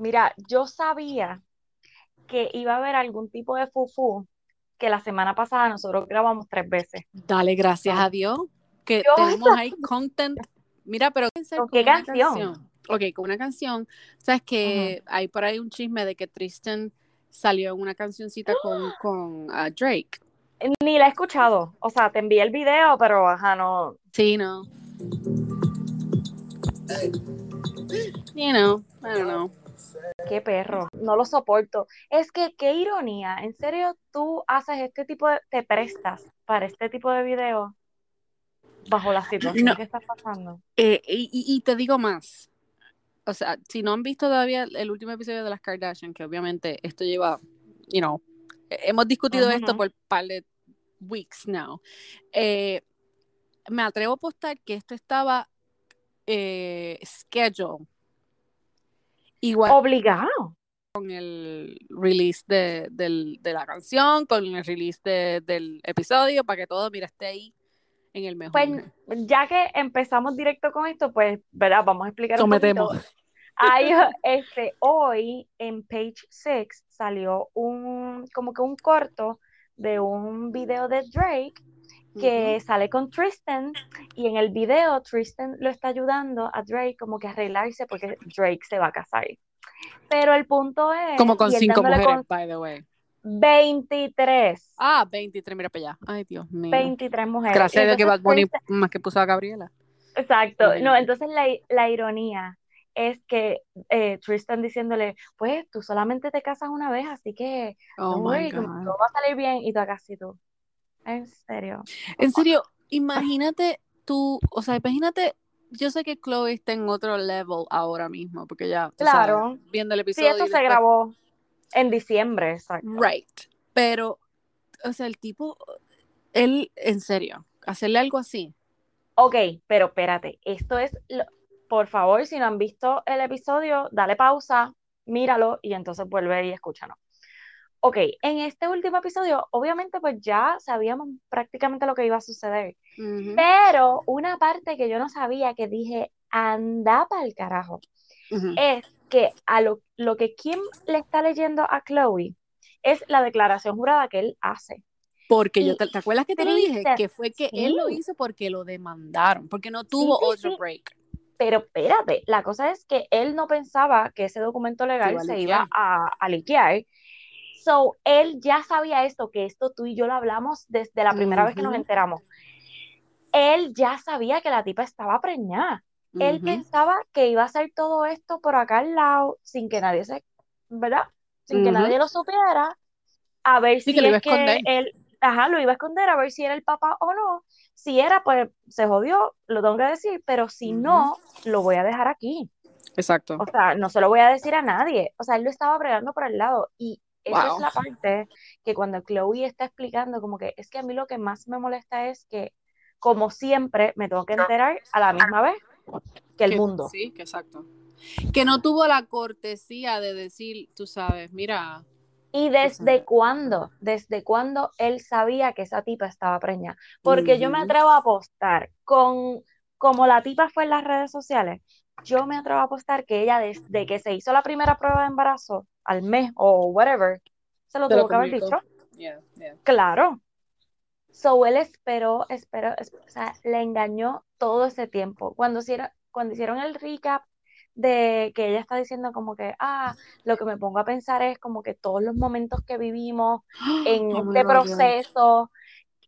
Mira, yo sabía que iba a haber algún tipo de fufu que la semana pasada nosotros grabamos tres veces. Dale, gracias a Dios que tenemos ahí content. Mira, pero ¿con qué canción? Ok, con una canción. Sabes que hay por ahí un chisme de que Tristan salió en una cancioncita con, con ah, Drake. Ni la he escuchado. O sea, te envié el video, pero ajá, no. Sí, no. You know, I don't know. Qué perro, no lo soporto. Es que qué ironía, en serio tú haces este tipo de, te prestas para este tipo de video bajo la situación que está pasando. Eh, y, te digo más, o sea, si no han visto todavía el último episodio de las Kardashian, que obviamente esto lleva, you know, hemos discutido esto por par de weeks now. Eh, me atrevo a apostar que esto estaba eh, schedule Igual. Obligado. Con el release de, la canción, con el release del episodio, para que todo, mira, esté ahí en el mejor. Pues ya que empezamos directo con esto, pues, ¿verdad? Vamos a explicar Sometemos. un este, hoy en Page 6 salió un, como que un corto de un video de Drake que sale con Tristan y en el video Tristan lo está ayudando a Drake como que a arreglarse porque Drake se va a casar. Pero el punto es... Como con cinco mujeres, by the way. 23. Ah, 23, mira para allá. Ay, Dios mío. 23 mujeres. Gracias a que Bad Bunny más que puso a Gabriela. Exacto. No, entonces la, la ironía es que eh, Tristan diciéndole, pues tú solamente te casas una vez, así que oh todo va a salir bien y tú acá sí tú. En serio. En serio, imagínate tú, o sea, imagínate, yo sé que Chloe está en otro level ahora mismo, porque ya, claro, viendo el episodio. Sí, esto se grabó en diciembre, exacto. Right. Pero, o sea, el tipo, él, en serio, hacerle algo así. Ok, pero espérate, esto es, por favor, si no han visto el episodio, dale pausa, míralo y entonces vuelve y escúchanos. Ok, en este último episodio, obviamente pues ya sabíamos prácticamente lo que iba a suceder, pero una parte que yo no sabía, que dije, anda para el carajo, es que a lo, lo que Kim le está leyendo a Chloe es la declaración jurada que él hace. Porque yo, ¿te, acuerdas que te lo dije? Que fue que él lo hizo porque lo demandaron, porque no tuvo otro break. Pero espérate, la cosa es que él no pensaba que ese documento legal se iba a, a liquear So, él ya sabía esto, que esto tú y yo lo hablamos desde la primera vez que nos enteramos. Él ya sabía que la tipa estaba preñada. Él pensaba que iba a hacer todo esto por acá al lado, sin que nadie se, ¿verdad? Sin que nadie lo supiera, a ver si es que él, ajá, lo iba a esconder, a ver si era el papá o no. Si era, pues se jodió, lo tengo que decir, pero si no, lo voy a dejar aquí. Exacto. O sea, no se lo voy a decir a nadie. O sea, él lo estaba bregando por el lado. Y esa es la parte que cuando Chloe está explicando, como que es que a mí lo que más me molesta es que, como siempre, me tengo que enterar a la misma vez que el mundo. Sí, que exacto. Que no tuvo la cortesía de decir, tú sabes, mira. ¿Y desde cuándo? ¿Desde cuándo él sabía que esa tipa estaba preñada? Porque yo me atrevo a apostar con como la tipa fue en las redes sociales, yo me atrevo a apostar que ella desde que se hizo la primera prueba de embarazo, al mes o whatever, se lo tuvo que haber dicho. Claro. So él esperó, esperó, o sea, le engañó todo ese tiempo. Cuando hicieron, cuando hicieron el recap de que ella está diciendo como que, ah, lo que me pongo a pensar es como que todos los momentos que vivimos en este proceso,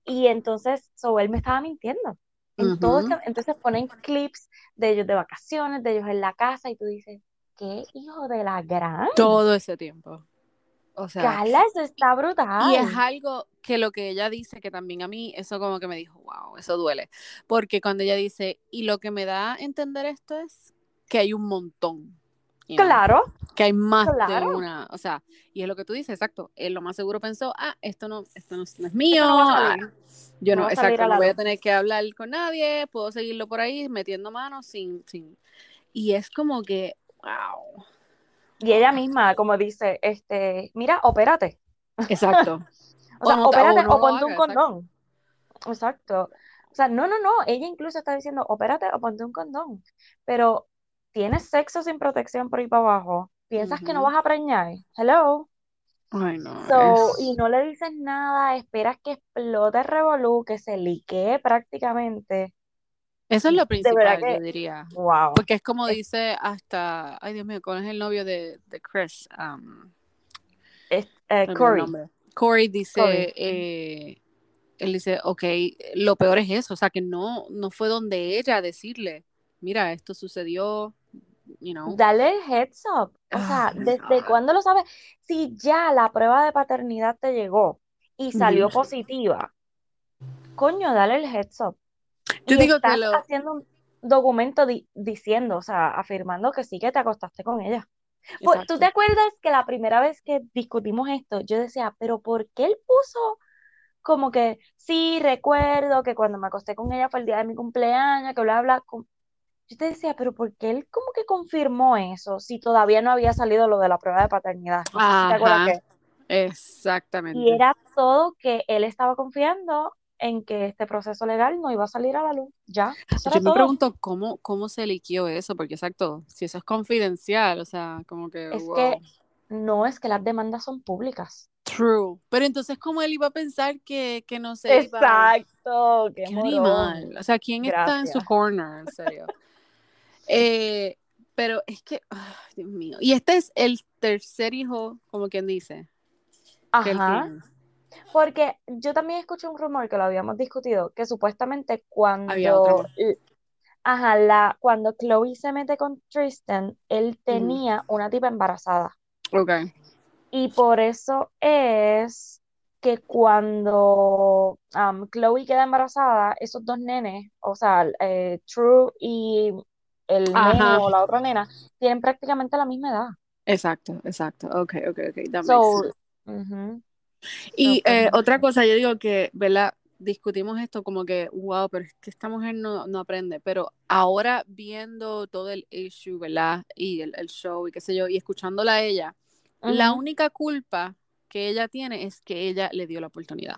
y entonces, so él me estaba mintiendo. En todo entonces ponen clips de ellos de vacaciones, de ellos en la casa, y tú dices, qué hijo de la gran. Todo ese tiempo. O sea, Carla, eso está brutal. Y es algo que lo que ella dice, que también a mí, eso como que me dijo, wow, eso duele. Porque cuando ella dice, y lo que me da a entender esto es que hay un montón. Claro. Que hay más de una. O sea, y es lo que tú dices, exacto. Él lo más seguro pensó, ah, esto no, esto no, es mío. yo no, exacto, no voy a tener que hablar con nadie, puedo seguirlo por ahí metiendo manos sin, sin. Y es como que, wow. Y ella misma, como dice, este, mira, opérate. Exacto. o sea, opérate o, ponte un condón. Exacto. O sea, no, no, no. Ella incluso está diciendo, opérate o ponte un condón. Pero tienes sexo sin protección por ahí para abajo. ¿Piensas que no vas a preñar? Hello. Ay, no. So, y no le dices nada, esperas que explote el revolú, que se liquee prácticamente. Eso es lo principal, yo diría. wow. Porque es como dice hasta, ay Dios mío, ¿cuál es el novio de, de Chris? Um, es- eh, Corey. Corey dice, eh, él dice, ok, lo peor es eso, o sea, que no, no fue donde ella decirle, mira, esto sucedió, you know. Dale el heads up. O Oh sea, ¿desde cuándo lo sabes? Si ya la prueba de paternidad te llegó y salió positiva, coño, dale el heads up. Yo Y digo que estás lo, haciendo un documento di- diciendo, o sea, afirmando que sí que te acostaste con ella. Pues, ¿tú te acuerdas que la primera vez que discutimos esto, yo decía, pero ¿por qué él puso como que sí, recuerdo que cuando me acosté con ella fue el día de mi cumpleaños, que bla, bla, com- Yo te decía, pero ¿por qué él como que confirmó eso si todavía no había salido lo de la prueba de paternidad? Te acuerdas que... Y exactamente. era todo que él estaba confiando en que este proceso legal no iba a salir a la luz. Ya, Yo me todo. pregunto cómo, cómo se liquió eso, porque exacto, si eso es confidencial, o sea, como que, Es wow. que no es que las demandas son públicas. True. Pero entonces, ¿cómo él iba a pensar que, que no se iba? Exacto, qué animal. O sea, ¿quién está en su corner? En serio. Eh, pero es que, ay, Dios mío. Y este es el tercer hijo, como quien dice, que él Ajá. tiene. Porque yo también escuché un rumor que lo habíamos discutido, que supuestamente Había otro cuando, ajá, la, cuando Chloe se mete con Tristan, él Ujú. tenía una tipa embarazada. Ok. Y por eso es que cuando um, Chloe queda embarazada, esos dos nenes, o sea, eh, True y el nene o la otra nena, tienen prácticamente la misma edad. Exacto, exacto. Ok, ok, ok. That makes sense. So, Y eh, otra cosa, yo digo que, ¿verdad? Discutimos esto como que, wow, pero es que esta mujer no, no aprende. Pero ahora viendo todo el issue, ¿verdad? Y el, el show y qué sé yo, y escuchándola a ella, la única culpa que ella tiene es que ella le dio la oportunidad,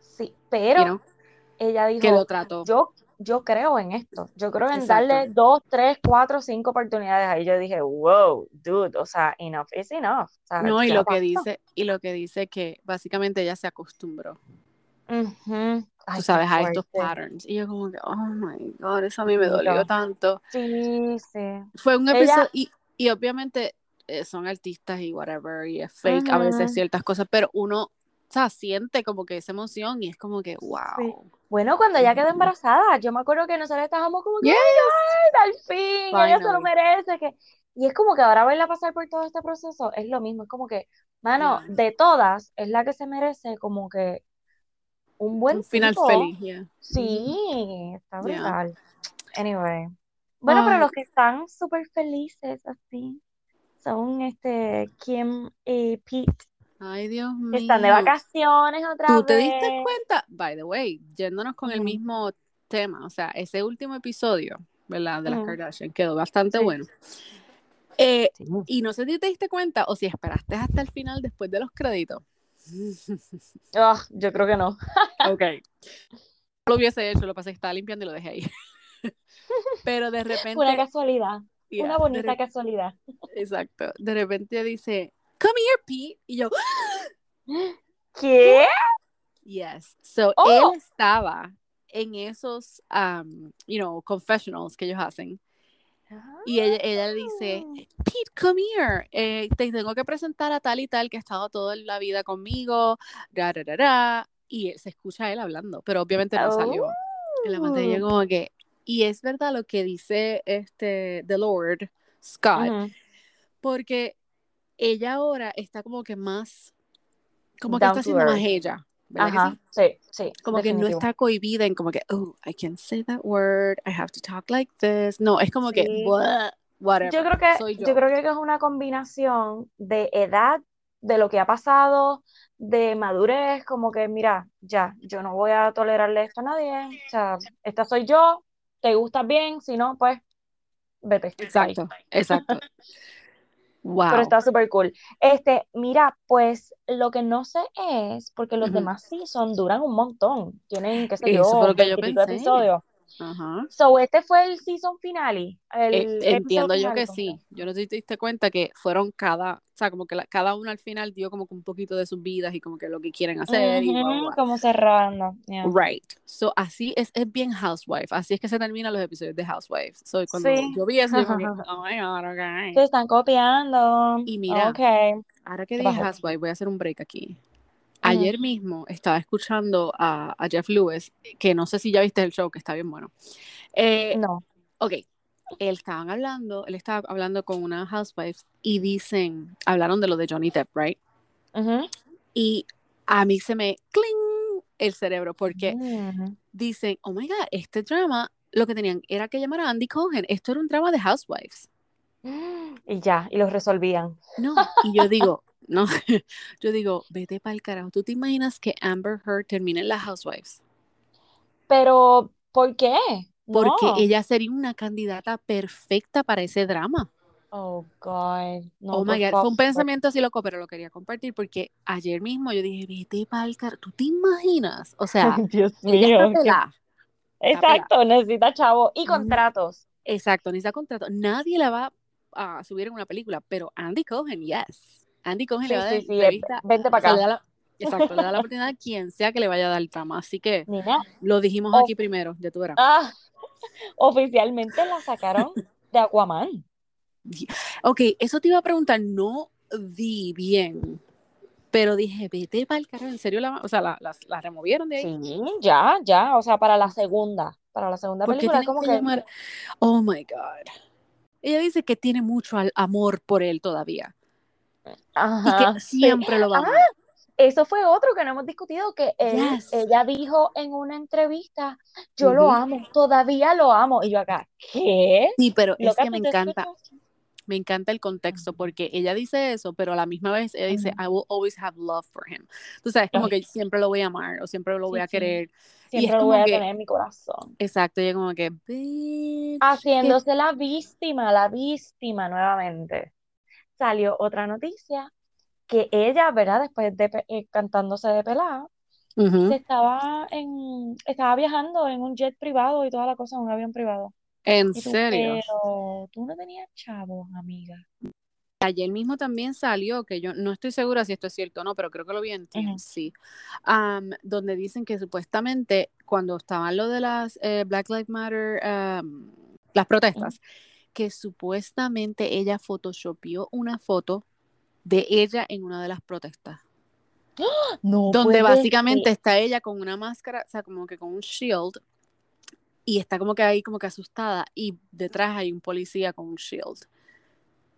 Sí, you pero know, ella que lo dijo, trató. yo, yo creo en esto, yo creo en Exacto. darle dos, tres, cuatro, cinco oportunidades. Ahí yo dije, wow, dude, o sea, enough is enough. O sea, No, y lo que basta. dice, y lo que dice que básicamente ella se acostumbró, tú Ay, sabes, a estos patterns. Y yo como que, oh my God, eso a mí me dolió tanto. Sí, sí. Fue un Ella, episodio, y, y obviamente eh, son artistas y whatever, y es fake a veces ciertas cosas, pero uno, sea, siente como que esa emoción y es como que, sí. wow. Bueno, cuando ella quedó embarazada, yo me acuerdo que nosotros estábamos como que, Yes, God, al fin, ella se lo merece. Que... Y es como que ahora verla pasar por todo este proceso es lo mismo, es como que, mano, Yeah. de todas, es la que se merece como que un buen Un final tipo. feliz, yeah. Sí, está Yeah. brutal. Anyway. Bueno, pero Ay, los que están súper felices así son este Kim y Pete, ay, Dios que están de mío. vacaciones otra ¿Tú te diste vez. cuenta? By the way, yéndonos con el Ujú, mismo tema, o sea, ese último episodio, ¿verdad? De las ujú, Kardashian quedó bastante Sí, bueno. Eh, sí. y no sé si te diste cuenta o si esperaste hasta el final después de los créditos. Ah, yo creo que no. ok. No lo hubiese hecho, lo pasé, estaba limpiando y lo dejé ahí. Pero de Una repente, casualidad, una yeah, de bonita re- casualidad. exacto, de repente dice, come here, Pete. Y yo, ¿qué? Yes. So, Oh, él estaba en esos, um, you know, confessionals que ellos hacen. Y ella, ella le dice, Ah. Pete, come here. Eh, te tengo que presentar a tal y tal que ha estado toda la vida conmigo. Da, da, da, da. Y se escucha a él hablando, pero obviamente no salió en la pantalla Oh. como que... Y es verdad lo que dice este The Lord Scott, Ujú. porque ella ahora está como que más, como que Down está to siendo más earth. ella, ¿verdad que sí? Ajá, sí, sí, Como que no definitivo. está cohibida en como que, oh, I can't say that word, I have to talk like this. No, es como que, Sí. "Blah, Yo whatever, creo que, soy yo yo. creo que es una combinación de edad, de lo que ha pasado, de madurez, como que, mira, ya, yo no voy a tolerarle esto a nadie, o sea, esta soy yo, te gusta bien, si no, pues, vete, bye. Exacto, exacto. Pero Wow. está súper cool. Este, mira, pues lo que no sé es, porque los demás season duran un montón, tienen, qué sé Eso fue yo, lo que yo veintipico de pensé. episodios. Ajá. So, este fue el season finale. El Eh, entiendo yo finale que sí. Yo no sé si te diste cuenta que fueron cada, o sea, como que la- cada uno al final dio como que un poquito de sus vidas y como que lo que quieren hacer como cerrando. yeah. Right. So, así es, es bien Housewife. Así es que se terminan los episodios de Housewives. So, cuando Sí. yo vi eso, que, oh my God, okay. Se están copiando. Y mira. Ahora que ¿Qué dije? Housewife, voy a hacer un break aquí. Ayer mismo estaba escuchando a, a Jeff Lewis, que no sé si ya viste el show, que está bien bueno. Eh, No. ok, él estaban hablando, él estaba hablando con una housewife y dicen, hablaron de lo de Johnny Depp, right? Y a mí se me cling el cerebro porque Mm. dicen, oh my god, este drama, lo que tenían era que llamar a Andy Cohen, esto era un drama de housewives. Y ya, y los resolvían. No, y yo digo, no, yo digo, vete para el carajo. ¿Tú te imaginas que Amber Heard termine en las Housewives? Pero, ¿por qué? Porque No. ella sería una candidata perfecta para ese drama. Oh, God. No, oh my God, fue un pensamiento así loco, pero lo quería compartir porque ayer mismo yo dije, vete para el carajo. ¿Tú te imaginas? O sea, Dios ella mío. está. Exacto, necesita chavo y contratos. Exacto, necesita contrato. Nadie la va a subir en una película, pero Andy Cohen, yes. Andy Cohen Sí, le va a dar sí, entrevista. vente para le acá. la- exacto, le da la oportunidad a quien sea que le vaya a dar el trama. Así que Nina, lo dijimos Oh. aquí primero, ya tú verás. ah, oficialmente la sacaron de Aquaman. Ok, eso te iba a preguntar, no vi bien, pero dije, vete para el carajo, en serio, la, o sea, la, la- la removieron de ahí. Sí, ya, ya, o sea, para la segunda, para la segunda ¿Por qué película, como que que, llamar? Oh my God. Ella dice que tiene mucho al- amor por él todavía y ajá, que sí. siempre lo va a Ah, eso fue otro que no hemos discutido, que él, Yes. ella dijo en una entrevista, yo lo amo, todavía lo amo, y yo acá, ¿qué? Sí, pero es que me ¿tú te encanta, escuchas? me encanta el contexto porque ella dice eso, pero a la misma vez ella dice. I will always have love for him. Tú sabes, como que siempre lo voy a amar o siempre lo voy a querer. Y es Siempre lo como voy a que- tener en mi corazón. Exacto, ella como que, Haciéndose la víctima, la víctima nuevamente. Salió otra noticia que ella, ¿verdad? Después de eh, cantándose de pelada, se estaba en, estaba viajando en un jet privado y toda la cosa, en un avión privado. En tú, serio. pero tú no tenías chavos, amiga. Ayer mismo también salió, que yo no estoy segura si esto es cierto o no, pero creo que lo vi en. TMZ, am, donde dicen que supuestamente cuando estaban lo de las eh, Black Lives Matter, las protestas, que supuestamente ella photoshopeó una foto de ella en una de las protestas, No donde básicamente ser. está ella con una máscara, o sea, como que con un shield, y está como que ahí como que asustada, y detrás hay un policía con un shield.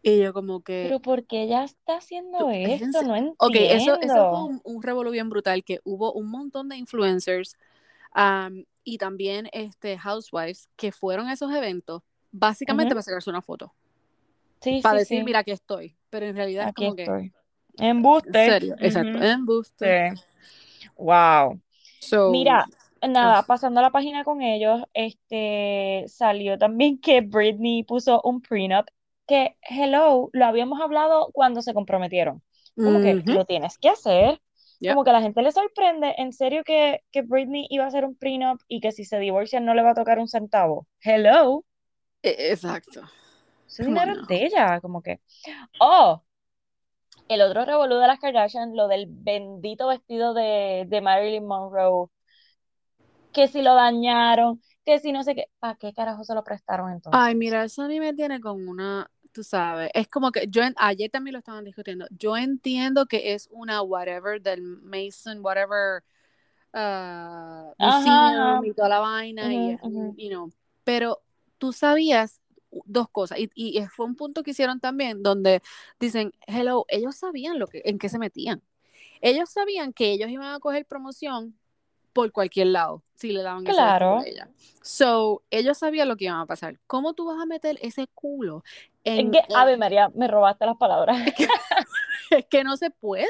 Y yo como que... Pero ¿por qué ella está haciendo Tú- esto? No Ok, eso, eso fue entiendo. un, un revolú bien brutal, que hubo un montón de influencers am, y también este, housewives que fueron a esos eventos básicamente Ujú. para sacarse una foto, Sí, para sí, decir, sí. mira, aquí estoy, pero en realidad es como que, estoy. en Embuste. serio, exacto, Ujú. embuste. Sí. Wow. So, Mira, nada, pasando la página con ellos, este salió también que Britney puso un prenup que, hello, lo habíamos hablado cuando se comprometieron. Como que lo tienes que hacer. yep, Como que a la gente le sorprende, en serio que, que Britney iba a hacer un prenup y que si se divorcian no le va a tocar un centavo. Hello, exacto. on dinero es de ella, como que. Oh, el otro revolú de las Kardashian, lo del bendito vestido de, de Marilyn Monroe, que si lo dañaron, que si no sé qué, ¿para qué carajo se lo prestaron entonces? Ay, mira, eso a mí me tiene con una, tú sabes, es como que yo, en- ayer también lo estaban discutiendo, yo entiendo que es una whatever del Mason, whatever, museum y toda la vaina, y Ujú, es un, ujú. you know, pero tú sabías dos cosas, y, y fue un punto que hicieron también, donde dicen, hello, ellos sabían lo que, en qué se metían, ellos sabían que ellos iban a coger promoción por cualquier lado si le daban Claro. a ella. So, ellos sabían lo que iba a pasar. ¿Cómo tú vas a meter ese culo Es en, que, en- Ave María, me robaste las palabras. es que, es que no se puede.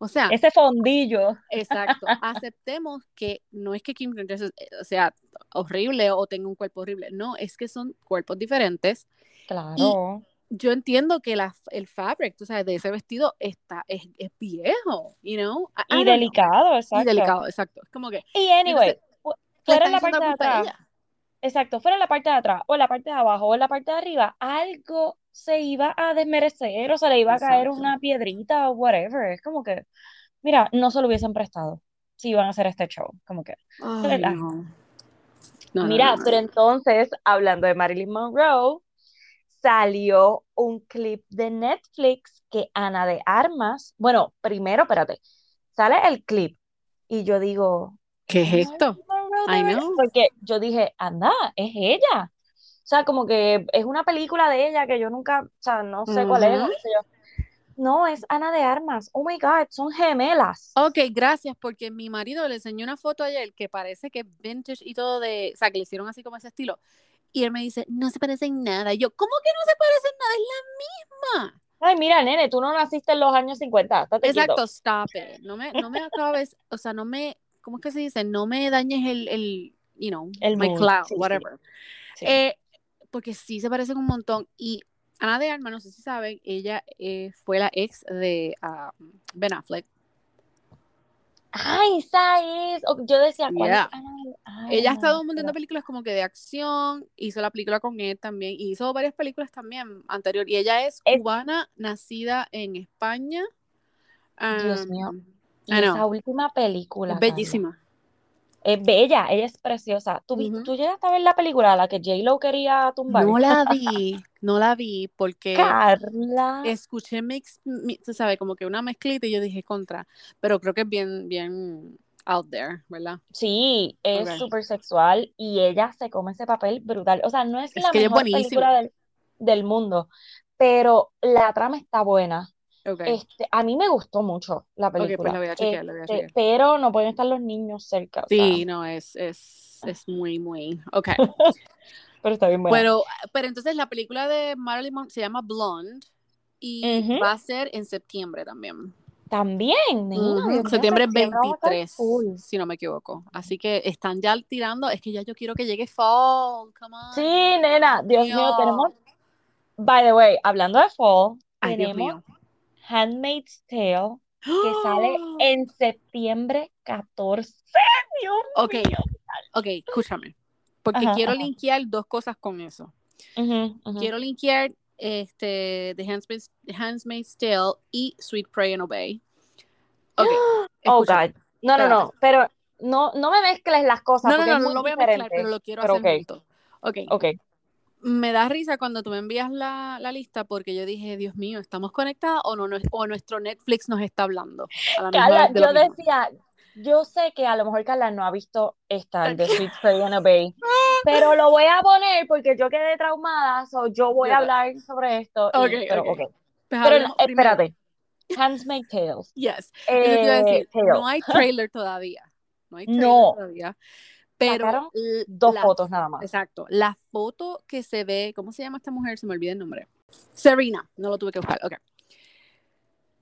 O sea, Ese fondillo. exacto. Aceptemos que no es que Kim Kardashian eh, sea horrible o tenga un cuerpo horrible. No, es que son cuerpos diferentes. Claro. Yo entiendo que la, el fabric, tú sabes, de ese vestido está, es, es viejo, you know. I- I Y know. delicado, Y exacto. delicado, exacto. Es como que Y anyway, entonces fuera la parte de atrás. ella. exacto, fuera la parte de atrás, o la parte de abajo, o la parte de arriba, algo se iba a desmerecer, o se le iba a caer Exacto. una piedrita o whatever. Es como que, mira, no se lo hubiesen prestado si iban a hacer este show. Como que, Ay, no. No, Mira, no, pero entonces, hablando de Marilyn Monroe, salió un clip de Netflix que Ana de Armas, bueno, primero, espérate, sale el clip y yo digo, ¿Qué es ¿es esto? I know. Porque yo dije, anda, es ella. O sea, como que es una película de ella que yo nunca, o sea, no sé cuál es, o Ujú. qué sé yo. No, es Ana de Armas. Oh my God, son gemelas. Ok, gracias, porque mi marido le enseñó una foto ayer que parece que es vintage y todo de, o sea, que le hicieron así como ese estilo. Y él me dice, no se parecen nada. Y yo, ¿cómo que no se parecen nada? Es la misma. Ay, mira, nene, tú no naciste en los años 50, estate quieto. Exacto, stop it. No me, no me acabes, o sea, no me, ¿cómo es que se dice? No me dañes el, el you know, El my mood, cloud, sí, sí. whatever. Sí. Eh, porque sí se parecen un montón. Y Ana de Armas, no sé si saben, ella eh, fue la ex de ah, Ben Affleck. Ay, esa es. Yo decía, ¿cuál Yeah. es? Ella ha estado en un montón de Pero- películas como que de acción, hizo la película con él también, y hizo varias películas también anterior. Y ella es Es- cubana, nacida en España. Dios mío. Y esa última película, es Carla, bellísima. Es bella, ella es preciosa. ¿Tú, Ujú. tú llegaste a ver la película, la que J-Lo quería tumbar? No la vi, no la vi porque Carla. escuché mix, mi- se sabe, como que una mezclita y yo dije contra, pero creo que es bien, bien out there, ¿verdad? Sí, es Ok. súper sexual y ella se come ese papel brutal. O sea, no es Es la mejor película del, del mundo, pero la trama está buena. Ok, Este, a mí me gustó mucho la ok, pues película. la voy a chequear, la voy a Este, chequear. pero no pueden estar los niños cerca, o sea, Sí, no, es, es, es muy, muy, ok. pero está bien buena. Pero, pero entonces la película de Marilyn Monroe se llama Blonde y Ujú. va a ser en septiembre también. También, Dios mío, Septiembre septiembre vamos a estar 23, full. si no me equivoco. Así que están ya tirando, es que ya yo quiero que llegue fall, come on. Sí, nena, Dios mío, tenemos, by the way, hablando de fall, Ay, Dios tenemos. Handmaid's Tale, que sale en septiembre 14. Dios Ok, mío. ok, escúchame. Porque Ajá, quiero ajá. linkear dos cosas con eso. Quiero linkear este, The Handmaid's, Handmaid's Tale y Sweet Pray and Obey. Ok, Oh. God. No, no, no, pero no, no me mezcles las cosas No, no, no, no lo voy a mezclar, pero lo quiero Pero hacer ok. junto. Ok, Ok. Me da risa cuando tú me envías la, la lista porque yo dije, Dios mío, ¿estamos conectadas o, no, o nuestro Netflix nos está hablando? Carla, de yo decía, yo sé que a lo mejor Carla no ha visto esta, el de Sweet and Obey, pero lo voy a poner porque yo quedé traumada, so yo voy a hablar sobre esto. y- Ok, pero, ok. ok. Pues Pero primero. espérate. Tales. Yes. Eso te iba a Eh, decir, Tale. no hay trailer todavía. No hay trailer No. todavía. Pero Dos la- fotos nada más. Exacto. La foto que se ve, ¿cómo se llama esta mujer? Se me olvida el nombre. Serena. No lo tuve que buscar. Ok.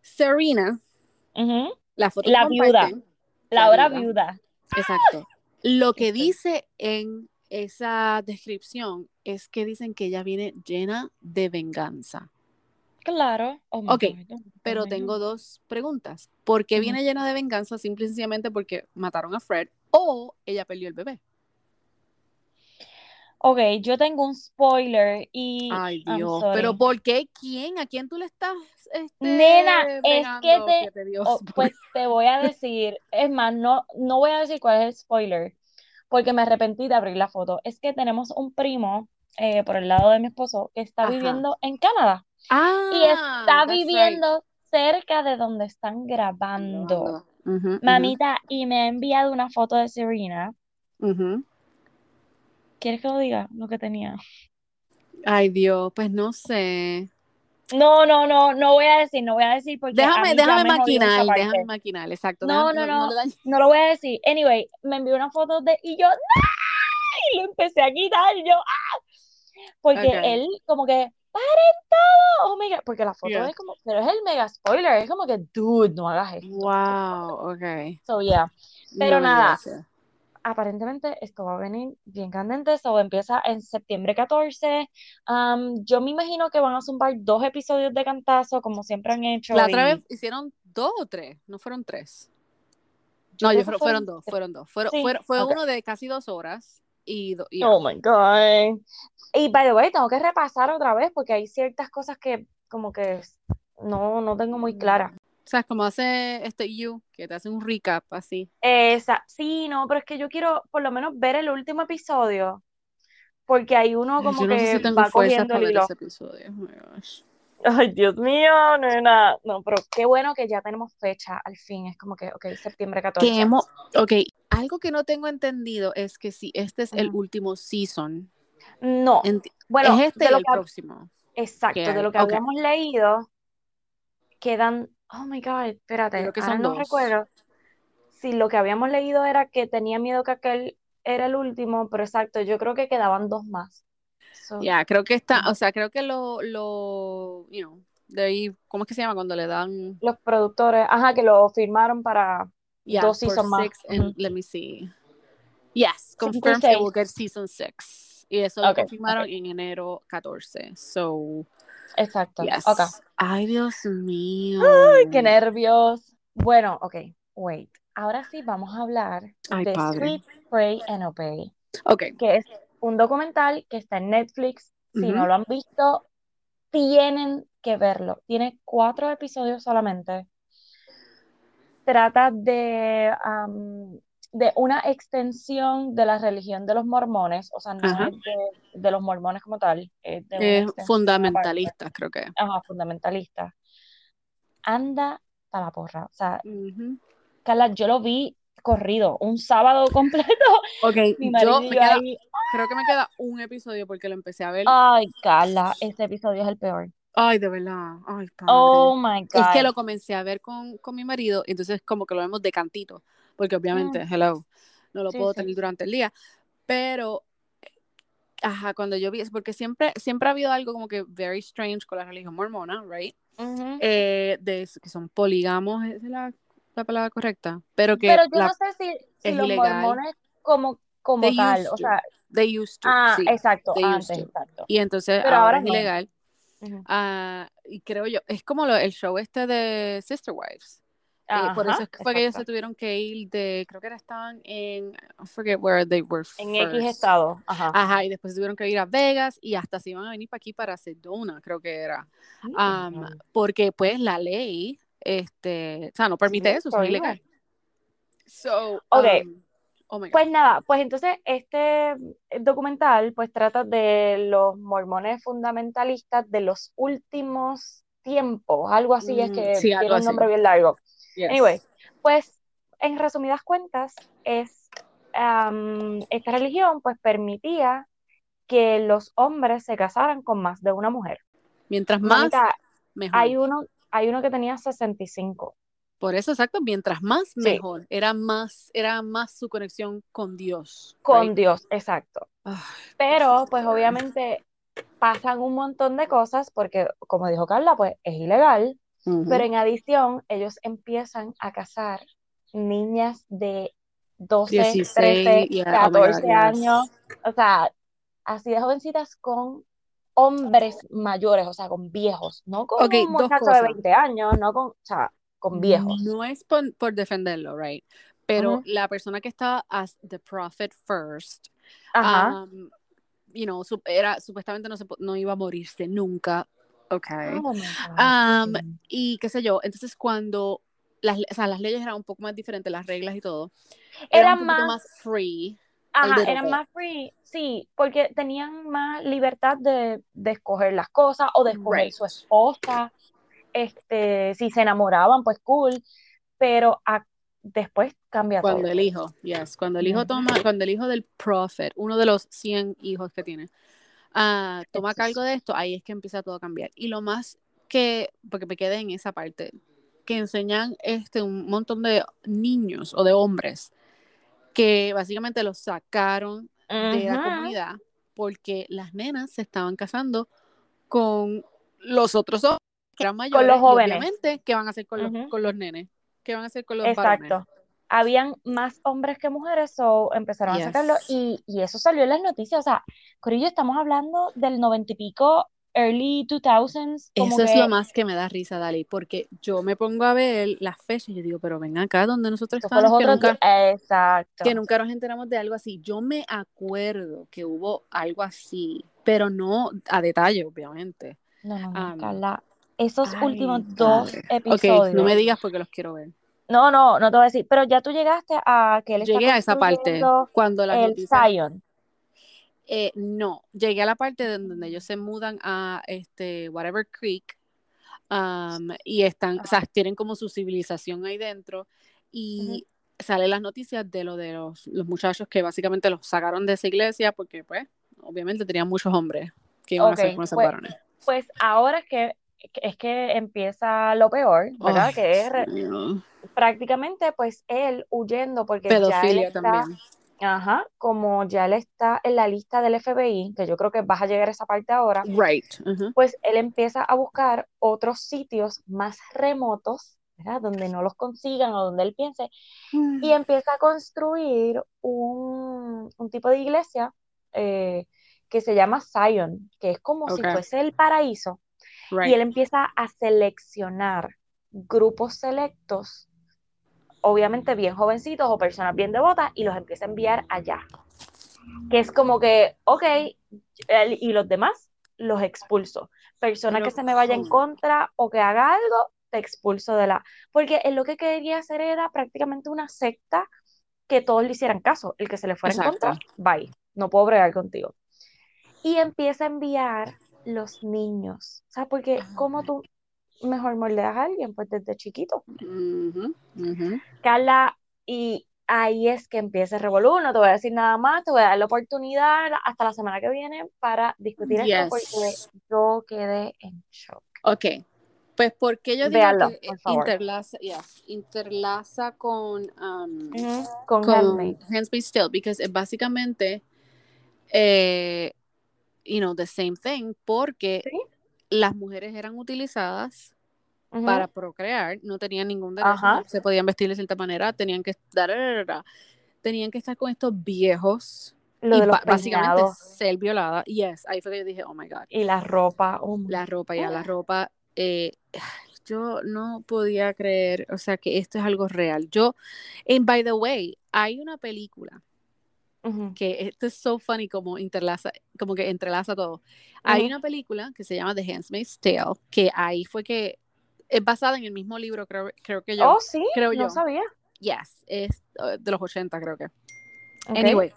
Serena, la foto La viuda. La La hora viuda. viuda. Exacto. Lo que Este. dice en esa descripción es que dicen que ella viene llena de venganza. Claro. Oh Ok, God, oh Pero tengo dos preguntas. ¿Por qué viene llena de venganza? Simple y sencillamente porque mataron a Fred o ella perdió el bebé. Ok, yo tengo un spoiler y Ay, Dios. Pero ¿por qué? ¿Quién? ¿A quién tú le estás este, Nena, es que te-. Oh, pues te voy a decir, es más, no, no voy a decir cuál es el spoiler, porque me arrepentí de abrir la foto. Es que tenemos un primo eh, por el lado de mi esposo que está Ajá. viviendo en Canadá ah, y está that's viviendo cerca de donde están grabando. Mamita, y me ha enviado una foto de Serena. ¿Quieres que lo diga? Lo que tenía. Ay, Dios, pues no sé. No, no, no, no voy a decir, no voy a decir porque Déjame, déjame maquinar, déjame maquinar, exacto. No, déjame- no, no. No lo voy a decir. Anyway, me envió una foto de y yo ¡no! y lo empecé a quitar y yo ¡ah! Porque él como que paren todo, oh my God", porque la foto Yeah. es como, pero es el mega spoiler, es como que dude, no hagas esto. Wow, ok. So yeah, Pero No, nada. gracias. aparentemente esto va a venir bien candente, so empieza en septiembre 14. Um, yo me imagino que van a zumbar dos episodios de cantazo como siempre han hecho La otra y vez hicieron dos o tres, no fueron tres. yo No, yo creo- fueron dos, fueron dos. Fueron, Sí, fueron- fue ok. uno de casi dos horas y, Oh my God. Y by the way, tengo que repasar otra vez porque hay ciertas cosas que como que no, no tengo muy claras. O sea, como hace este You, que te hace un recap así. Esa, sí, no, pero es que yo quiero por lo menos ver el último episodio. Porque hay uno como yo no que sé si tengo va cogiendo el hilo. Ese episodio. Oh. Ay, Dios mío, nena. No, pero qué bueno que ya tenemos fecha al fin. Es como que, ok, septiembre 14. Que hemos, ok, algo que no tengo entendido es que si este es el último season. No. bueno, es este el próximo. Exacto, de lo que habíamos leído, quedan Oh my God, espérate, Creo que son no recuerdo si lo que habíamos leído era que tenía miedo que aquel era el último, pero exacto, yo creo que quedaban dos más. Ya, creo que está, o sea, creo que lo, lo, you know, de ahí, ¿cómo es que se llama cuando le dan? Los productores, ajá, que lo firmaron para dos seasons más. Let me see. Yes, confirmed que will get season 6. Y eso lo confirmaron en enero 14. So, Exacto. Ay, Dios mío. Ay, qué nervios. Bueno, ok, wait. Ahora sí vamos a hablar de Sweet, Pray and Obey. Ok. Que es un documental que está en Netflix. Si no lo han visto, tienen que verlo. Tiene cuatro episodios solamente. Trata de de una extensión de la religión de los mormones, o sea, no es de, los mormones como tal. Es de fundamentalistas, creo que. Ajá, fundamentalistas. Anda para la porra. O sea, Carla, yo lo vi corrido, un sábado completo. Ok, yo me queda, creo que me queda un episodio porque lo empecé a ver. Ay, Carla, este episodio es el peor. Ay, de verdad. Ay, padre. Oh my God. Es que lo comencé a ver con, con mi marido, entonces como que lo vemos de cantito porque obviamente, mm. hello, no lo puedo tener durante el día, pero, ajá, cuando yo vi, es porque siempre, siempre ha habido algo como que very strange con la religión mormona, right? Eh, de que son polígamos, es la, la palabra correcta, pero que pero yo no sé si, los mormones como, como tal, o sea, they used to, ah, exacto, antes, exacto. Y entonces pero ahora, es ilegal. Ah, y creo yo, es como el show este de Sister Wives. Eh, por eso es que fue que ellos se tuvieron que ir de, creo que era estaban en, I forget where they were En X estado, ajá. Ajá, y después tuvieron que ir a Vegas y hasta se iban a venir para aquí para Sedona, creo que era. porque pues la ley, este, o sea, no permite eso, es ilegal. So, okay. Oh pues nada, pues entonces este documental pues trata de los mormones fundamentalistas de los últimos tiempos, algo así es mm, que tiene un nombre bien largo. Anyway, pues en resumidas cuentas, es esta religión pues permitía que los hombres se casaran con más de una mujer. Mientras más, mejor. Hay uno, hay uno que tenía 65. Por eso, exacto, mientras más, mejor. Era más, era más su conexión con Dios. Con Dios, exacto. Pero, pues obviamente pasan un montón de cosas porque, como dijo Carla, pues es ilegal. Pero en adición, ellos empiezan a casar niñas de 12, 13, 14 años, o sea, así de jovencitas con hombres mayores, o sea, con viejos, no con un muchacho de 20 años, no con, o sea, con viejos. No es por, defenderlo, right? Pero la persona que estaba as the prophet first, um, you know, era, supuestamente no, se, no iba a morirse nunca, Ok. Oh y qué sé yo, entonces cuando las, o sea, las leyes eran un poco más diferentes, las reglas y todo, eran, un más, free. Ajá, eran más free, sí, porque tenían más libertad de, de escoger las cosas o de escoger su esposa. Este, si se enamoraban, pues cool, pero después cambia cuando todo. el hijo, yes, cuando el hijo toma, cuando el hijo del prophet, uno de los 100 hijos que tiene, Ah, toma cargo de esto, ahí es que empieza todo a cambiar. Y lo más que, porque me quedé en esa parte, que enseñan este, un montón de niños o de hombres que básicamente los sacaron de la comunidad porque las nenas se estaban casando con los otros hombres que eran mayores. Con los jóvenes. obviamente, ¿qué van a hacer con, los, con los nenes? ¿Qué van a hacer con los Exacto habían más hombres que mujeres, o empezaron a sacarlo y, y, eso salió en las noticias. O sea, Corillo, estamos hablando del noventa y pico early 2000s. Eso es lo más que me da risa, Dali, porque yo me pongo a ver las fechas y yo digo, pero ven acá donde nosotros estamos, que nunca, Exacto. que nunca nos enteramos de algo así. Yo me acuerdo que hubo algo así, pero no a detalle, obviamente. No, no, Carla, esos últimos dos episodios. Ok, no me digas porque los quiero ver. No, no, no te voy a decir, pero ya tú llegaste a que él Llegué a esa parte cuando la el Zion. Eh, no, llegué a la parte donde ellos se mudan a este Whatever Creek um, y están, o sea, tienen como su civilización ahí dentro y salen las noticias de lo de los, los, muchachos que básicamente los sacaron de esa iglesia porque pues obviamente tenían muchos hombres que iban a hacer con esos pues, varones. Pues ahora es que es que empieza lo peor, ¿verdad? que es prácticamente pues él huyendo porque Pedofilia ya también Ajá, como ya él está en la lista del FBI, que yo creo que vas a llegar a esa parte ahora, right. pues él empieza a buscar otros sitios más remotos, ¿verdad? Donde no los consigan o donde él piense, y mm. empieza a construir un, tipo de iglesia eh, que se llama Zion, que es como si fuese el paraíso, y él empieza a seleccionar grupos selectos obviamente bien jovencitos o personas bien devotas y los empieza a enviar allá. Que es como que, ok, y los demás los expulso. Persona que se me vaya en contra o que haga algo, te expulso de la... Porque él lo que quería hacer era prácticamente una secta que todos le hicieran caso. El que se le fuera en contra, bye, no puedo bregar contigo. Y empieza a enviar los niños. O sea, porque como tú, mejor moldeas a alguien, pues desde chiquito. Carla, y ahí es que empieza el revolú, no te voy a decir nada más, te voy a dar la oportunidad hasta la semana que viene para discutir esto porque yo quedé en shock. Ok, pues porque yo digo que interlaza, interlaza con, um, con, con Handmaid's. Tale, because básicamente, eh, you know, the same thing, porque las mujeres eran utilizadas para procrear, no tenían ningún derecho, se podían vestir de cierta manera, tenían que estar, tenían que estar con estos viejos y básicamente ser violada. Yes, ahí fue que yo dije, oh my god. Y la ropa, oh la ropa, ya la ropa. Eh, yo no podía creer, o sea, que esto es algo real. Yo, and by the way, hay una película que esto es so funny como interlaza, como que entrelaza todo. Hay una película que se llama The Handmaid's Tale, que ahí fue que es basada en el mismo libro, creo, creo que yo. Oh, sí, creo no sabía. Yes, es uh, de los 80, creo que. Anyway,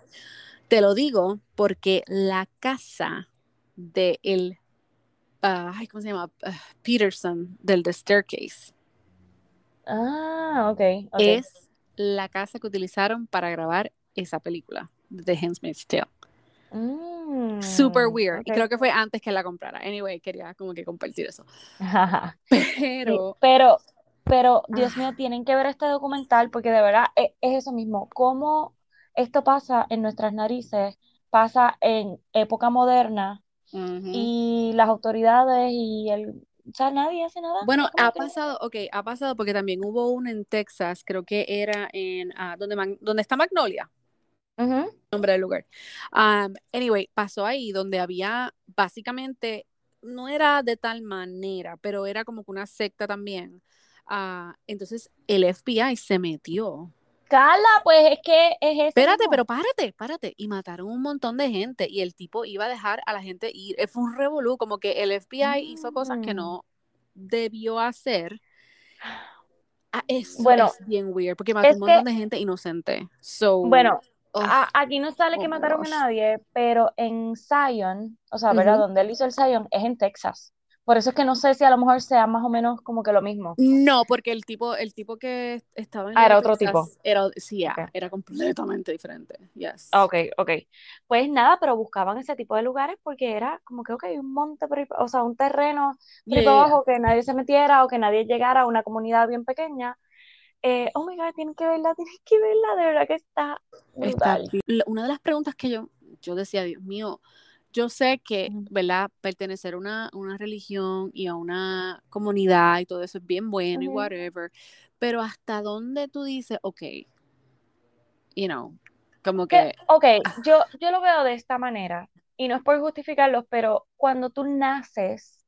te lo digo porque la casa de el, uh, ¿cómo se llama? Uh, Peterson, del The Staircase. Ah, ok. okay. Es la casa que utilizaron para grabar esa película, The Handmaid's Tale. Mm, Super weird. Y creo que fue antes que la comprara. Anyway, quería como que compartir eso. pero. pero, pero, Dios mío, tienen que ver este documental porque de verdad es, eso mismo. Cómo esto pasa en nuestras narices, pasa en época moderna y las autoridades y el. O sea, nadie hace nada. Bueno, ha pasado, ok, ha pasado porque también hubo uno en Texas, creo que era en, uh, donde, donde está Magnolia nombre del lugar. Um, anyway, pasó ahí donde había básicamente, no era de tal manera, pero era como que una secta también. Uh, entonces el FBI se metió. Cala, pues es que es eso. Espérate, pero párate, párate. Y mataron un montón de gente y el tipo iba a dejar a la gente ir. Eh, fue un revolú, como que el FBI hizo cosas que no debió hacer. Ah, eso bueno, es bien weird, porque mató un montón de gente inocente. So, bueno, aquí no sale que oh mataron a nadie, pero en Zion, o sea, ¿verdad? Donde él hizo el Zion es en Texas. Por eso es que no sé si a lo mejor sea más o menos como que lo mismo. No, porque el tipo, el tipo que estaba en ah, era otro tipo. Era, sí, era completamente diferente. Yes. Ok, ok. Pues nada, pero buscaban ese tipo de lugares porque era como que, ok, un monte, o sea, un terreno por abajo que nadie se metiera o que nadie llegara a una comunidad bien pequeña eh, oh my god, tienes que verla, tienes que verla, de verdad que está brutal. una de las preguntas que yo, yo decía, Dios mío, yo sé que, ¿verdad? Pertenecer a una, una, religión y a una comunidad y todo eso es bien bueno y whatever, pero hasta dónde tú dices, ok, you know, como que... Ok, yo, yo lo veo de esta manera. y no es por justificarlos, pero cuando tú naces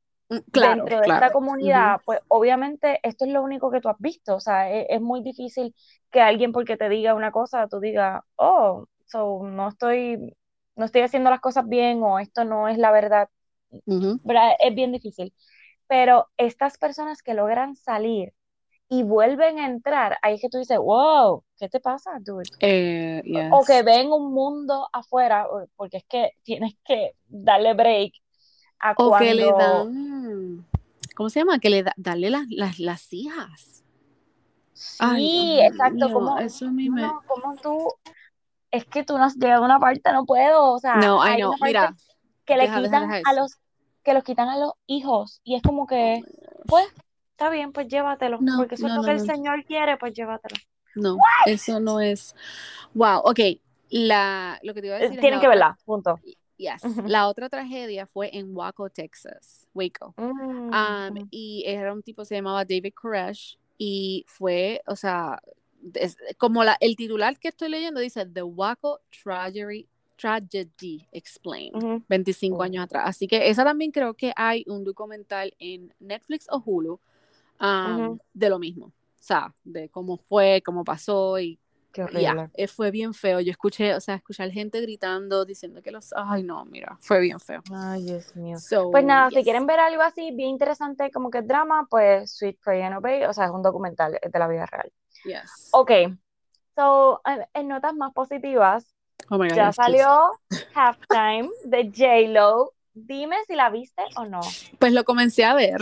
Claro, dentro de esta comunidad, pues obviamente esto es lo único que tú has visto, o sea, e- es, muy difícil que alguien porque te diga una cosa, tú digas, oh, so, no estoy, no estoy haciendo las cosas bien o esto no es la verdad. Es bien difícil. Pero estas personas que logran salir y vuelven a entrar, ahí es que tú dices, wow, ¿qué te pasa, dude? Eh, O que ven un mundo afuera, porque es que tienes que darle break a O que le cuando... dan, ¿cómo se llama? Que le da, darle las, las, las hijas. Sí, exacto, mío, como, eso a mí me... no, como tú, es que tú no has llegado a una parte, no puedo, o sea, No, ay hay no, una parte mira, que le deja, quitan deja a los, que los quitan a los hijos, y es como Oh que, gosh. pues, está bien, pues llévatelo, No, porque eso es lo no, que el Señor quiere, pues llévatelo. no, eso no es... Wow, ok, la, lo que te iba a decir Tienen que verla, punto. Yes, la otra tragedia fue en Waco, Texas, Waco. Mm, Um, ujú. y era un tipo, se llamaba David Koresh, y fue, o sea, es- como la, el titular que estoy leyendo dice The Waco Tragedy, Tragedy Explained, Ujú. 25 Uh, años atrás. Así que esa también creo que hay un documental en Netflix o Hulu um, de lo mismo, o sea, de cómo fue, cómo pasó y Qué ya, horrible. eh, fue bien feo. Yo escuché, o sea, escuchar gente gritando, diciendo que los, ay no, mira, fue bien feo. Ay, Dios mío. Pues nada, si quieren ver algo así bien interesante como que es drama, pues Sweet Pray and Obey, o sea, es un documental de la vida real. yes. Ok, so, en, notas más positivas, Oh my God, ya salió Halftime de J-Lo. Dime si la viste o no. Pues lo comencé a ver.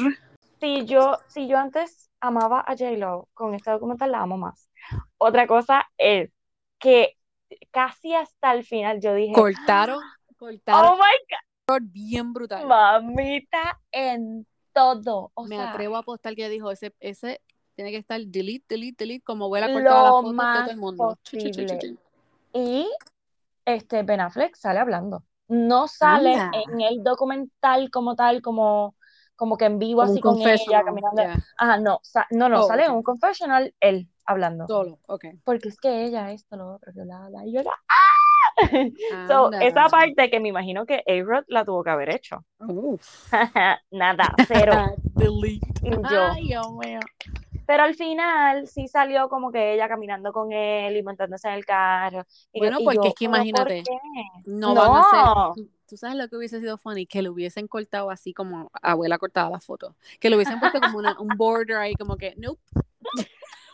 Si yo, si yo antes amaba a J-Lo, con este documental la amo más. Otra cosa es que casi hasta el final yo dije, Cortaron, cortaron oh my bien brutal. God, mamita en todo. O Me sea, atrevo a apostar que dijo, ese, ese tiene que estar delete, delete, delete, como abuela cortaba las lo fotos de todo el mundo. Y este Ben Affleck sale hablando. No sale Anda. en el documental como tal, como, como que en vivo un así con ella caminando. yeah. Ajá, no, no, no, Oh, sale en un confessional él hablando. Solo, ok. Porque es que ella esto, lo otro, bla, bla, y yo, ¡ah! So, esa parte que me imagino que A-Rod la tuvo que haber hecho. Nada, cero. delete. Yo. Ay, Dios mío. Pero al final sí salió como que ella caminando con él y montándose en el carro. Y, Bueno, y porque yo, es que ¿pero por imagínate, qué? no van a. No. Tú, sabes lo que hubiese sido funny, que le hubiesen cortado así como abuela cortaba la foto. Que le hubiesen puesto como una, un border ahí, como que, nope.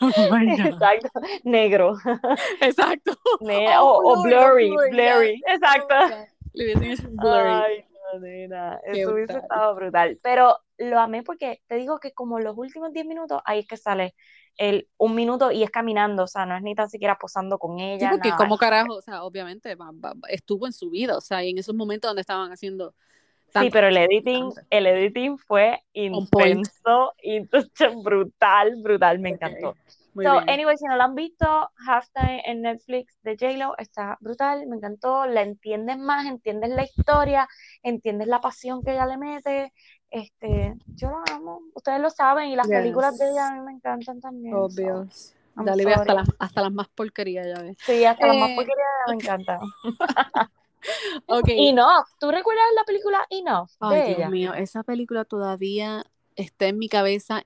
Oh. Exacto, negro. Exacto. Ne- Oh, o, o blurry, blurry, blurry, yes. Exacto. Yeah. Le hubiesen hecho blurry. Ay, no, nena, eso hubiese estado brutal. Pero lo amé porque te digo que como los últimos 10 minutos, ahí es que sale el un minuto y es caminando, o sea, no es ni tan siquiera posando con Sí, ella, porque nada. como carajo, o sea, obviamente va- va- estuvo en su vida, o sea, y en esos momentos donde estaban haciendo Sí, pero el editing, el editing fue intenso, intenso, brutal, brutal, me encantó. Ok, Muy So, anyway, si no lo han visto, Halftime en Netflix de J-Lo está brutal, me encantó, la entiendes más, entiendes la historia, entiendes la pasión que ella le mete, este, yo la amo, ustedes lo saben, y las películas de ella a mí me encantan también, so, Obvio. I'm Dale, ve hasta las, hasta las más porquerías, ya ves. Sí, hasta las más Eh, porquerías me encantan. Ok. Enough, ¿tú recuerdas la película Enough Ay, de Dios ella? mío, esa película todavía está en mi cabeza,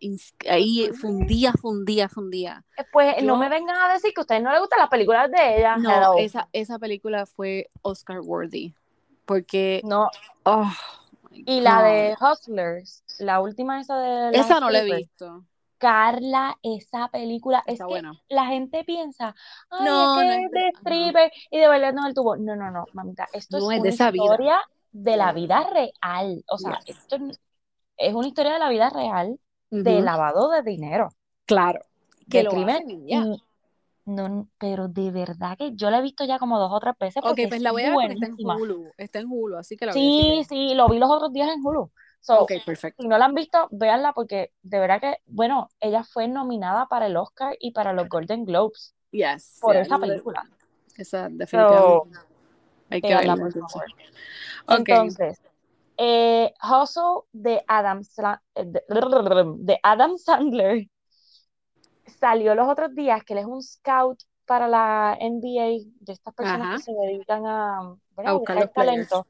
ahí fundía, fundía, fundía. Pues no me vengan a decir que a ustedes no les gustan las películas de ella, no, esa, esa película fue Oscar worthy, porque, No, oh, y la de Hustlers, la última esa de Esa no la he visto. Carla, esa película, es que la gente piensa, ay, No, es no que es es de, stripper y de bailar en el tubo. No, no, no, mamita, esto es no una esa vida. historia de la vida real. O sea, Yes. esto es una historia de la vida real de lavado de dinero, Claro. Que de lo crimen. hacen y ya. Y no, pero de verdad que yo la he visto ya como dos o tres veces Ok, pues es la voy a ver está en. Hulu. Está en Hulu, así que la voy a Sí, sí, lo vi los otros días en Hulu. So, Ok, perfecto. si no la han visto, véanla porque de verdad que, bueno, ella fue nominada para el Oscar y para los Golden Globes Yes, por yeah, esa película. esa So, definitivamente hay que verla por entonces. favor. Ok, Entonces, eh, Hustle de Adam, eh, de, de Adam Sandler salió los otros días que él es un scout para la NBA, de estas personas ajá, que se dedican a, a buscar los talento.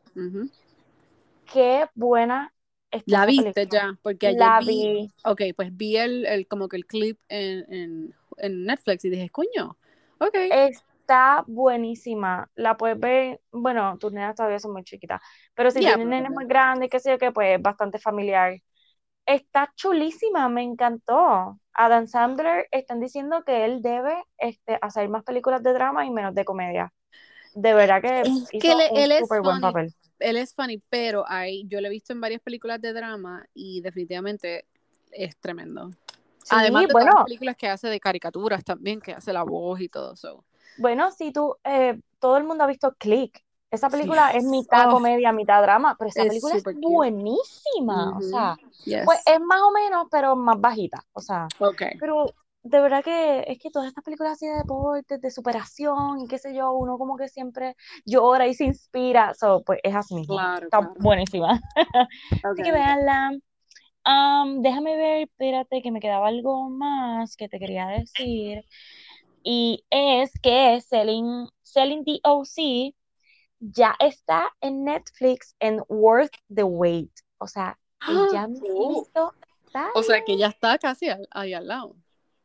Qué buena la viste ya, porque ayer la vi, Ok, pues vi el, el, como que el clip en, en, en Netflix y dije, coño, ok. Está buenísima. La puedes ver, bueno, tus nenas todavía son muy chiquitas, pero si tienen nenes muy grandes, qué sé yo, que pues bastante familiar. Está chulísima, me encantó. Adam Sandler están diciendo que él debe este, hacer más películas de drama y menos de comedia. De verdad que, es hizo que él, un súper buen papel él es funny, pero hay, yo lo he visto en varias películas de drama y definitivamente es tremendo. Además de bueno, las películas que hace de caricaturas también, que hace la voz y todo eso. Bueno, si tú, eh, todo el mundo ha visto Click. Esa película es mitad oh. comedia, mitad drama, pero esa película es buenísima. O sea, pues es más o menos, pero más bajita. O sea, okay. pero de verdad que es que todas estas películas así de deportes, de superación y qué sé yo, uno como que siempre llora y se inspira, so, pues es así mismo. Está buenísima. Así que veanla. déjame ver, espérate, que me quedaba algo más que te quería decir. Y es que Selling, Selling the OC ya está en Netflix en Worth the Wait. O sea, ya me oh. O sea, que ya está casi ahí al lado.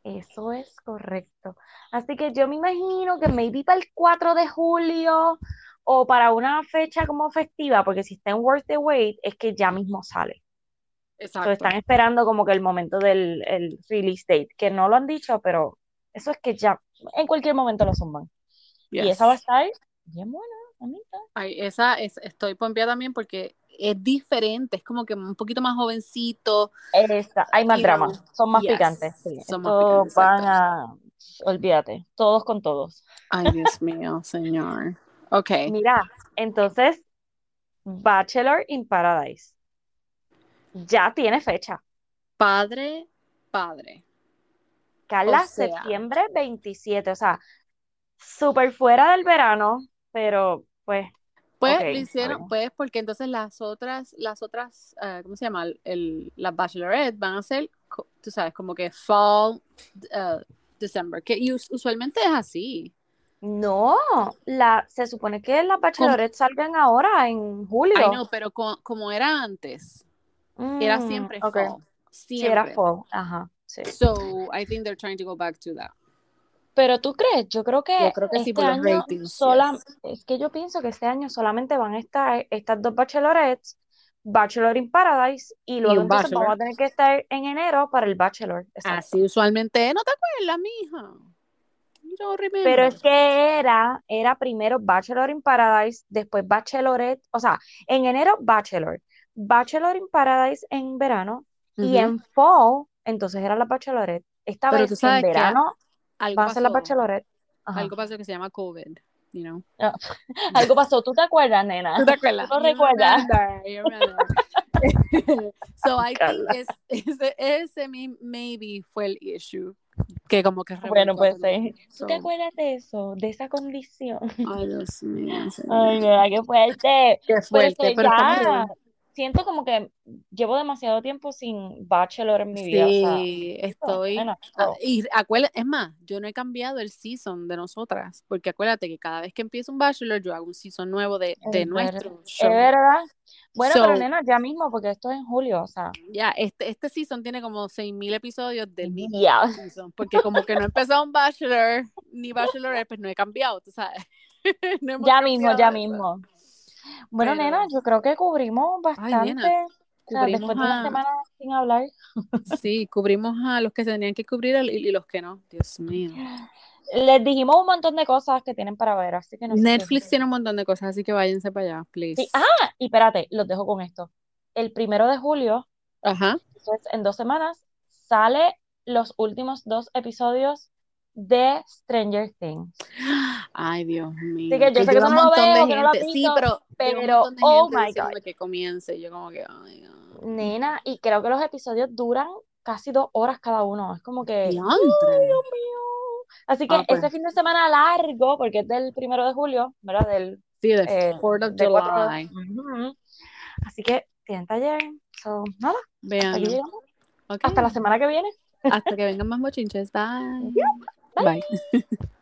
Eso es correcto. Así que yo me imagino que maybe para el 4 de julio o para una fecha como festiva, porque si está en Worth the Wait, es que ya mismo sale. Exacto. están esperando como que el momento del el release date, que no lo han dicho, pero eso es que ya en cualquier momento lo suman. Y esa va a estar bien buena, bonita. Ay, esa es, estoy pompeada también porque es diferente, es como que un poquito más jovencito. hay más drama, son más picantes. Son más picantes, van a, olvídate, todos con todos. Ay, Dios mío, señor. Ok. Mira, entonces, Bachelor in Paradise. Ya tiene fecha. Padre, padre. Carla, septiembre 27, o sea, súper fuera del verano, pero pues pues lo hicieron, pues porque entonces las otras, las otras, uh, ¿cómo se llama? El, las Bachelorette van a ser, tú sabes, como que fall, uh, December, que usualmente es así. No, la, se supone que las Bachelorette salgan ahora en julio. Ay, no, pero como era antes, era mm, siempre fall. Siempre. era fall, ajá. Sí. So, I think they're trying to go back to that. Pero tú crees, yo creo que, este año es que yo pienso que este año solamente van a estar estas dos bachelorettes, Bachelor in Paradise, y luego entonces vamos a tener que estar en enero para el Bachelor. Así usualmente, ¿no te acuerdas, mija? Pero es que era, era primero Bachelor in Paradise, después Bachelorette, o sea, en enero Bachelor, Bachelor in Paradise en verano, y en fall, entonces era la Bachelorette. Esta vez en verano algo pasó, la bachelorette. Algo pasó que se llama COVID. You know? Ah, algo pasó, ¿tú te acuerdas, nena? ¿Tú te acuerdas? ¿Tú recuerdas? so I think ese, ese maybe fue el issue que como que bueno pues sí. ¿tú te acuerdas de eso de esa condición ay Dios mío ay mira qué fuerte qué fuerte pero, ya, siento como que llevo demasiado tiempo sin Bachelor en mi vida. Sí, estoy. Ah, y acuérdate, es más, yo no he cambiado el season de nosotras, porque acuérdate que cada vez que empiezo un Bachelor, yo hago un season nuevo de, de nuestro show. Es verdad. Bueno, pero nena, ya mismo, porque esto es en julio, o sea. Ya, este, este season tiene como 6.000 episodios del mismo season, porque como que no he empezado un Bachelor, ni Bachelor, pues no he cambiado, tú sabes. ya mismo, ya mismo. Bueno, nena, yo creo que cubrimos bastante. después de una semana sin hablar. Sí, cubrimos a los que se tenían que cubrir y los que no. Dios mío. Les dijimos un montón de cosas que tienen para ver, así que no Netflix tiene un montón de cosas, así que váyanse para allá, please. Ah, y espérate, los dejo con esto. El primero de julio, Ajá. en dos semanas, sale los últimos dos episodios de Stranger Things. Ay, Dios mío. Así que yo sé que no lo veo, que no lo visto, sí, pero, pero oh my God. que comience, yo como que, Nena, y creo que los episodios duran casi dos horas cada uno. Es como que, Dios mío. Así que ah, pues. ese fin de semana largo, porque es del primero de julio, ¿verdad? Del, sí, del eh, 4 de July. Así que tienen taller. So, nada. Vean. Hasta la semana que viene. Hasta que vengan más mochinches. Bye. Bye.